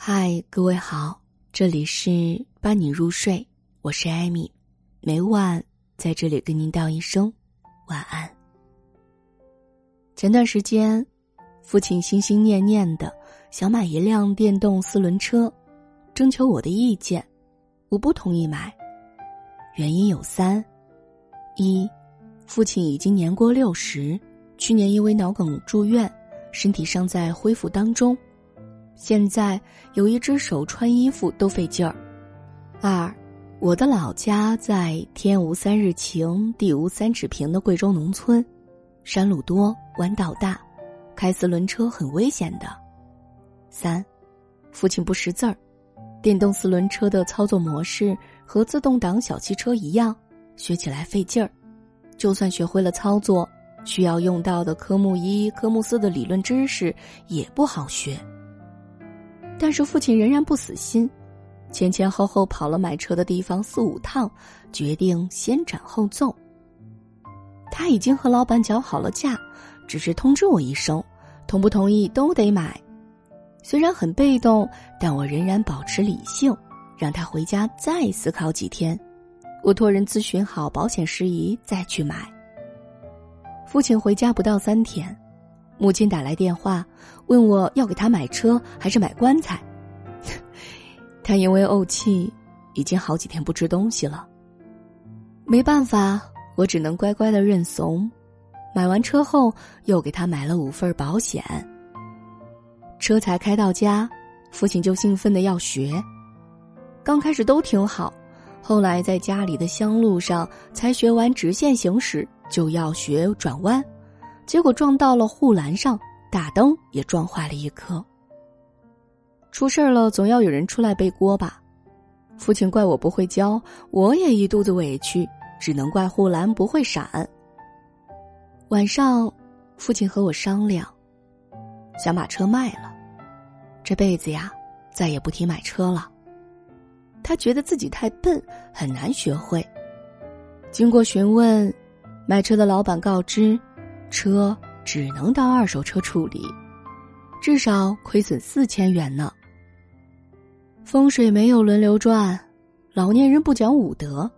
嗨，各位好，这里是伴你入睡，我是艾米，每晚在这里跟您道一声晚安。前段时间，父亲心心念念的想买一辆电动四轮车，征求我的意见，我不同意买，原因有三：一，父亲已经年过六十，去年因为脑梗住院，身体尚在恢复当中。现在有一只手穿衣服都费劲儿。二，我的老家在天无三日晴，地无三尺平的贵州农村，山路多，弯道大，开四轮车很危险的。三，父亲不识字儿，电动四轮车的操作模式和自动挡小汽车一样，学起来费劲儿，就算学会了操作，需要用到的科目一、科目四的理论知识也不好学。但是父亲仍然不死心，前前后后跑了买车的地方四五趟，决定先斩后奏。他已经和老板讲好了价，只是通知我一声，同不同意都得买。虽然很被动，但我仍然保持理性，让他回家再思考几天。我托人咨询好保险事宜再去买。父亲回家不到三天。母亲打来电话，问我要给他买车还是买棺材。他因为怄气，已经好几天不吃东西了。没办法，我只能乖乖的认怂。买完车后，又给他买了五份保险。车才开到家，父亲就兴奋的要学。刚开始都挺好，后来在家里的乡路上才学完直线行驶，就要学转弯。结果撞到了护栏上，大灯也撞坏了一颗。出事儿了，总要有人出来背锅吧？父亲怪我不会教，我也一肚子委屈，只能怪护栏不会闪。晚上，父亲和我商量，想把车卖了，这辈子呀，再也不提买车了。他觉得自己太笨，很难学会。经过询问，卖车的老板告知。车只能当二手车处理，至少亏损四千元呢。风水没有轮流转，老年人不讲武德。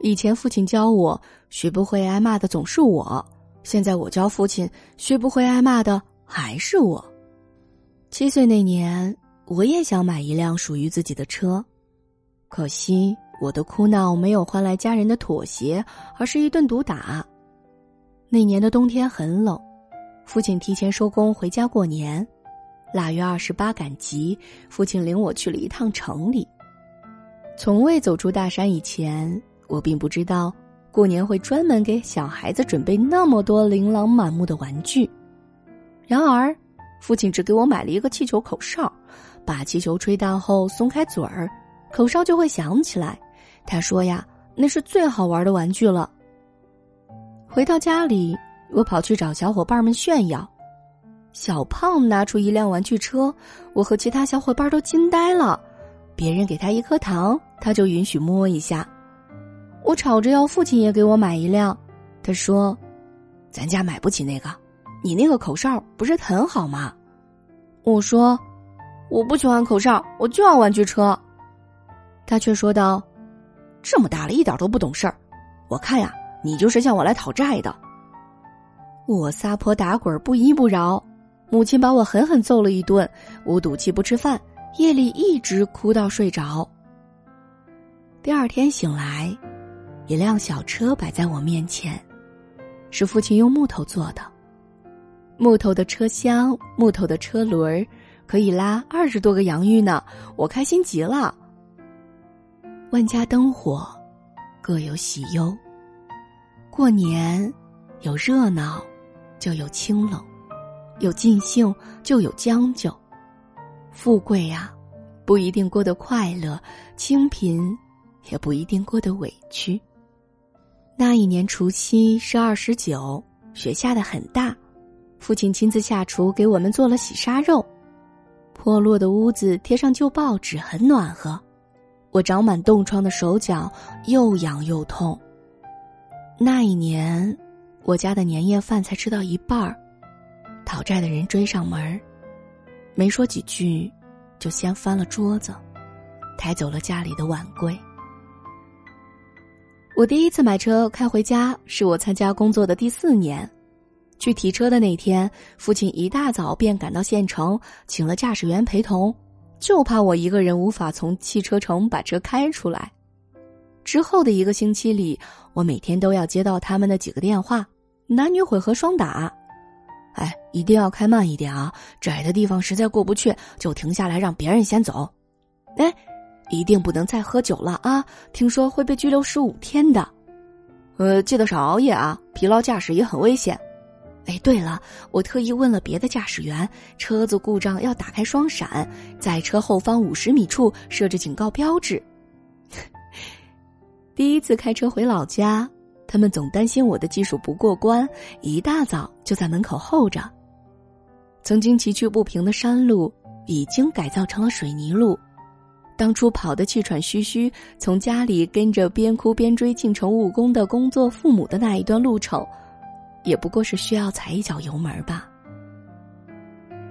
以前父亲教我，学不会挨骂的总是我；现在我教父亲，学不会挨骂的还是我。七岁那年，我也想买一辆属于自己的车，可惜我的哭闹没有换来家人的妥协，而是一顿毒打。那年的冬天很冷，父亲提前收工回家过年。腊月二十八赶集，父亲领我去了一趟城里。从未走出大山以前，我并不知道过年会专门给小孩子准备那么多琳琅满目的玩具。然而，父亲只给我买了一个气球口哨，把气球吹大后松开嘴儿，口哨就会响起来。他说呀，那是最好玩的玩具了。回到家里，我跑去找小伙伴们炫耀。小胖拿出一辆玩具车，我和其他小伙伴都惊呆了。别人给他一颗糖，他就允许摸一下。我吵着要父亲也给我买一辆，他说：“咱家买不起那个，你那个口哨不是很好吗？”我说：“我不喜欢口哨，我就要玩具车。”他却说道：“这么大了，一点都不懂事儿。我看呀。”你就是向我来讨债的。我撒泼打滚，不依不饶，母亲把我狠狠揍了一顿。我赌气不吃饭，夜里一直哭到睡着。第二天醒来，一辆小车摆在我面前，是父亲用木头做的，木头的车厢，木头的车轮可以拉二十多个洋芋呢。我开心极了。万家灯火，各有喜忧。过年，有热闹，就有清冷；有尽兴，就有将就。富贵呀，不一定过得快乐；清贫，也不一定过得委屈。那一年除夕是二十九，雪下的很大，父亲亲自下厨给我们做了喜沙肉。破落的屋子贴上旧报纸，很暖和。我长满冻疮的手脚又痒又痛。那一年，我家的年夜饭才吃到一半儿，讨债的人追上门儿，没说几句，就掀翻了桌子，抬走了家里的碗柜。我第一次买车开回家，是我参加工作的第四年。去提车的那天，父亲一大早便赶到县城，请了驾驶员陪同，就怕我一个人无法从汽车城把车开出来。之后的一个星期里，我每天都要接到他们的几个电话，男女混合双打。哎，一定要开慢一点啊！窄的地方实在过不去，就停下来让别人先走。哎，一定不能再喝酒了啊！听说会被拘留十五天的。呃，记得少熬夜啊！疲劳驾驶也很危险。哎，对了，我特意问了别的驾驶员，车子故障要打开双闪，在车后方五十米处设置警告标志。第一次开车回老家，他们总担心我的技术不过关，一大早就在门口候着。曾经崎岖不平的山路已经改造成了水泥路，当初跑得气喘吁吁，从家里跟着边哭边追进城务工的工作父母的那一段路程。也不过是需要踩一脚油门吧。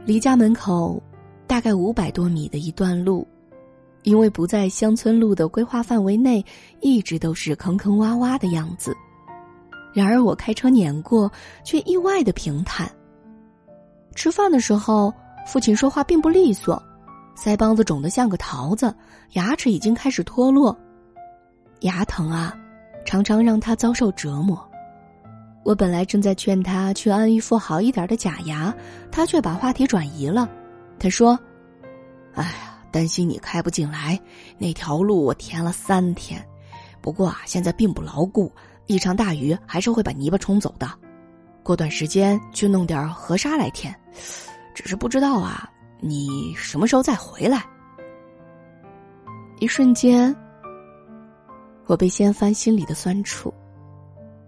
离家门口大概五百多米的一段路，因为不在乡村路的规划范围内，一直都是坑坑洼洼的样子。然而我开车碾过，却意外的平坦。吃饭的时候，父亲说话并不利索，腮帮子肿得像个桃子，牙齿已经开始脱落，牙疼啊，常常让他遭受折磨。我本来正在劝他去安一副好一点的假牙，他却把话题转移了。他说：“哎，担心你开不进来，那条路我填了三天，不过啊，现在并不牢固，一场大雨还是会把泥巴冲走的。过段时间去弄点河沙来填，只是不知道啊，你什么时候再回来？”一瞬间，我被掀翻心里的酸楚。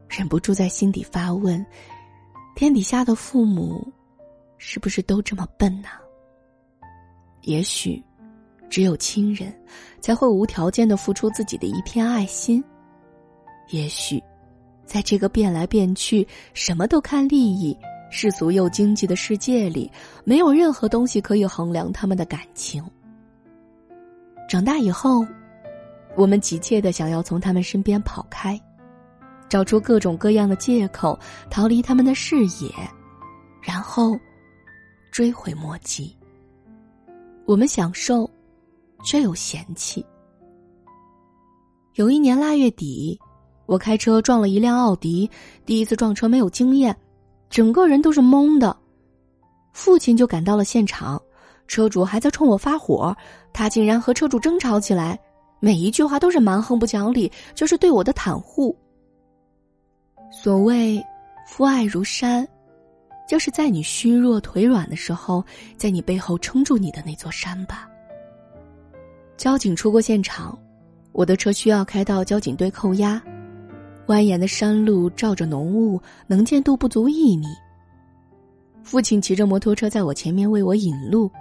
忍不住在心底发问：天底下的父母，是不是都这么笨呢？也许，只有亲人，才会无条件的付出自己的一片爱心。也许，在这个变来变去、什么都看利益、世俗又经济的世界里，没有任何东西可以衡量他们的感情。长大以后，我们急切的想要从他们身边跑开。找出各种各样的借口逃离他们的视野，然后追悔莫及。我们享受，却又嫌弃。有一年腊月底，我开车撞了一辆奥迪，第一次撞车没有经验，整个人都是懵的。父亲就赶到了现场，车主还在冲我发火，他竟然和车主争吵起来，每一句话都是蛮横不讲理，就是对我的袒护。所谓“父爱如山”，就是在你虚弱腿软的时候，在你背后撑住你的那座山吧。交警出过现场，我的车需要开到交警队扣押。蜿蜒的山路罩着浓雾，能见度不足一米。父亲骑着摩托车在我前面为我引路，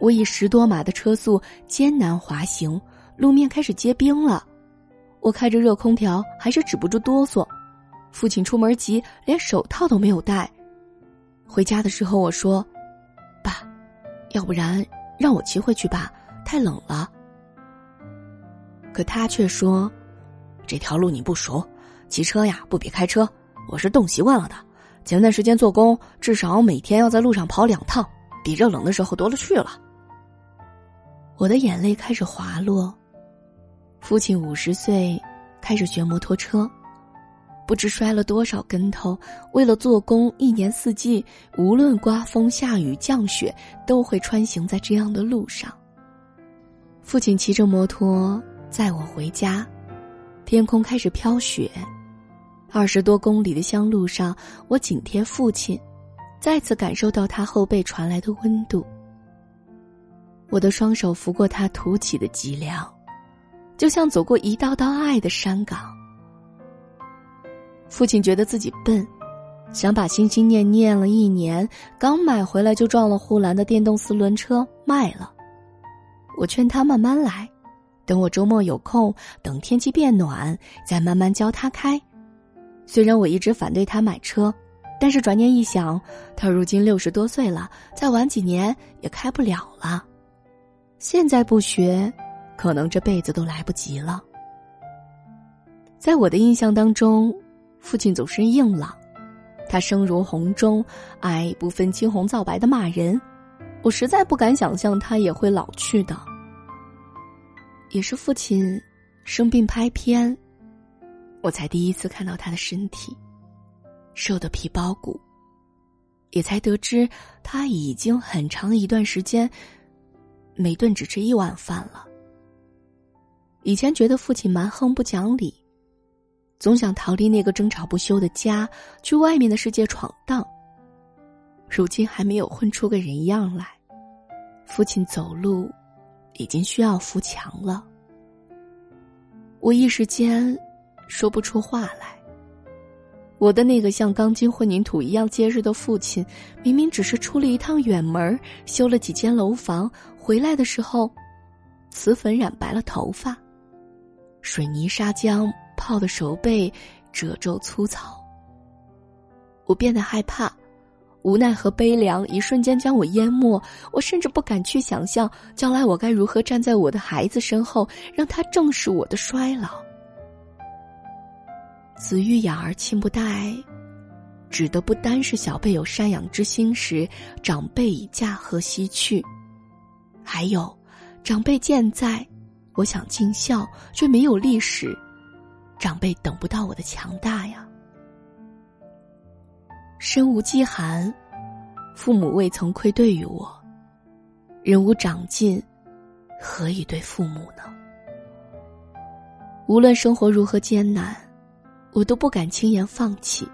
我以十多码的车速艰难滑行，路面开始结冰了。我开着热空调，还是止不住哆嗦。父亲出门急，连手套都没有戴。回家的时候，我说：“爸，要不然让我骑回去吧，太冷了。”可他却说：“这条路你不熟，骑车呀不比开车。我是冻习惯了的。前段时间做工，至少每天要在路上跑两趟，比热冷的时候多了去了。”我的眼泪开始滑落。父亲五十岁，开始学摩托车。不知摔了多少跟头，为了做工，一年四季，无论刮风下雨降雪，都会穿行在这样的路上。父亲骑着摩托载我回家，天空开始飘雪，二十多公里的乡路上，我紧贴父亲，再次感受到他后背传来的温度。我的双手拂过他凸起的脊梁，就像走过一道道爱的山岗。父亲觉得自己笨，想把心心念念了一年刚买回来就撞了护栏的电动四轮车卖了。我劝他慢慢来，等我周末有空，等天气变暖，再慢慢教他开。虽然我一直反对他买车，但是转念一想，他如今六十多岁了，再晚几年也开不了了。现在不学，可能这辈子都来不及了。在我的印象当中，父亲总是硬朗，他声如洪钟，爱不分青红皂白的骂人，我实在不敢想象他也会老去的。也是父亲生病拍片，我才第一次看到他的身体，瘦的皮包骨。也才得知，他已经很长一段时间，每顿只吃一碗饭了。以前觉得父亲蛮横不讲理，总想逃离那个争吵不休的家，去外面的世界闯荡。如今还没有混出个人样来，父亲走路已经需要扶墙了。我一时间说不出话来。我的那个像钢筋混凝土一样结实的父亲，明明只是出了一趟远门，修了几间楼房，回来的时候，瓷粉染白了头发，水泥砂浆泡的手背褶皱粗糙。我变得害怕，无奈和悲凉一瞬间将我淹没。我甚至不敢去想象，将来我该如何站在我的孩子身后，让他正视我的衰老。子欲养而亲不待，指的不单是小辈有赡养之心时，长辈已驾鹤西去，还有长辈健在，我想尽孝却没有历史，长辈等不到我的强大呀。身无饥寒，父母未曾愧对于我，人无长进，何以对父母呢？无论生活如何艰难。我都不敢轻言放弃，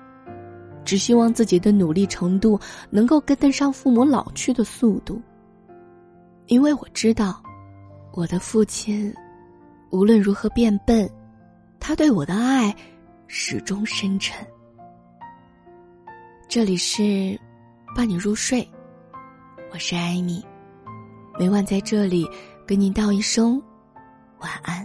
只希望自己的努力程度能够跟得上父母老去的速度。因为我知道，我的父亲无论如何变笨，他对我的爱始终深沉。这里是伴你入睡，我是艾米，每晚在这里跟您道一声晚安。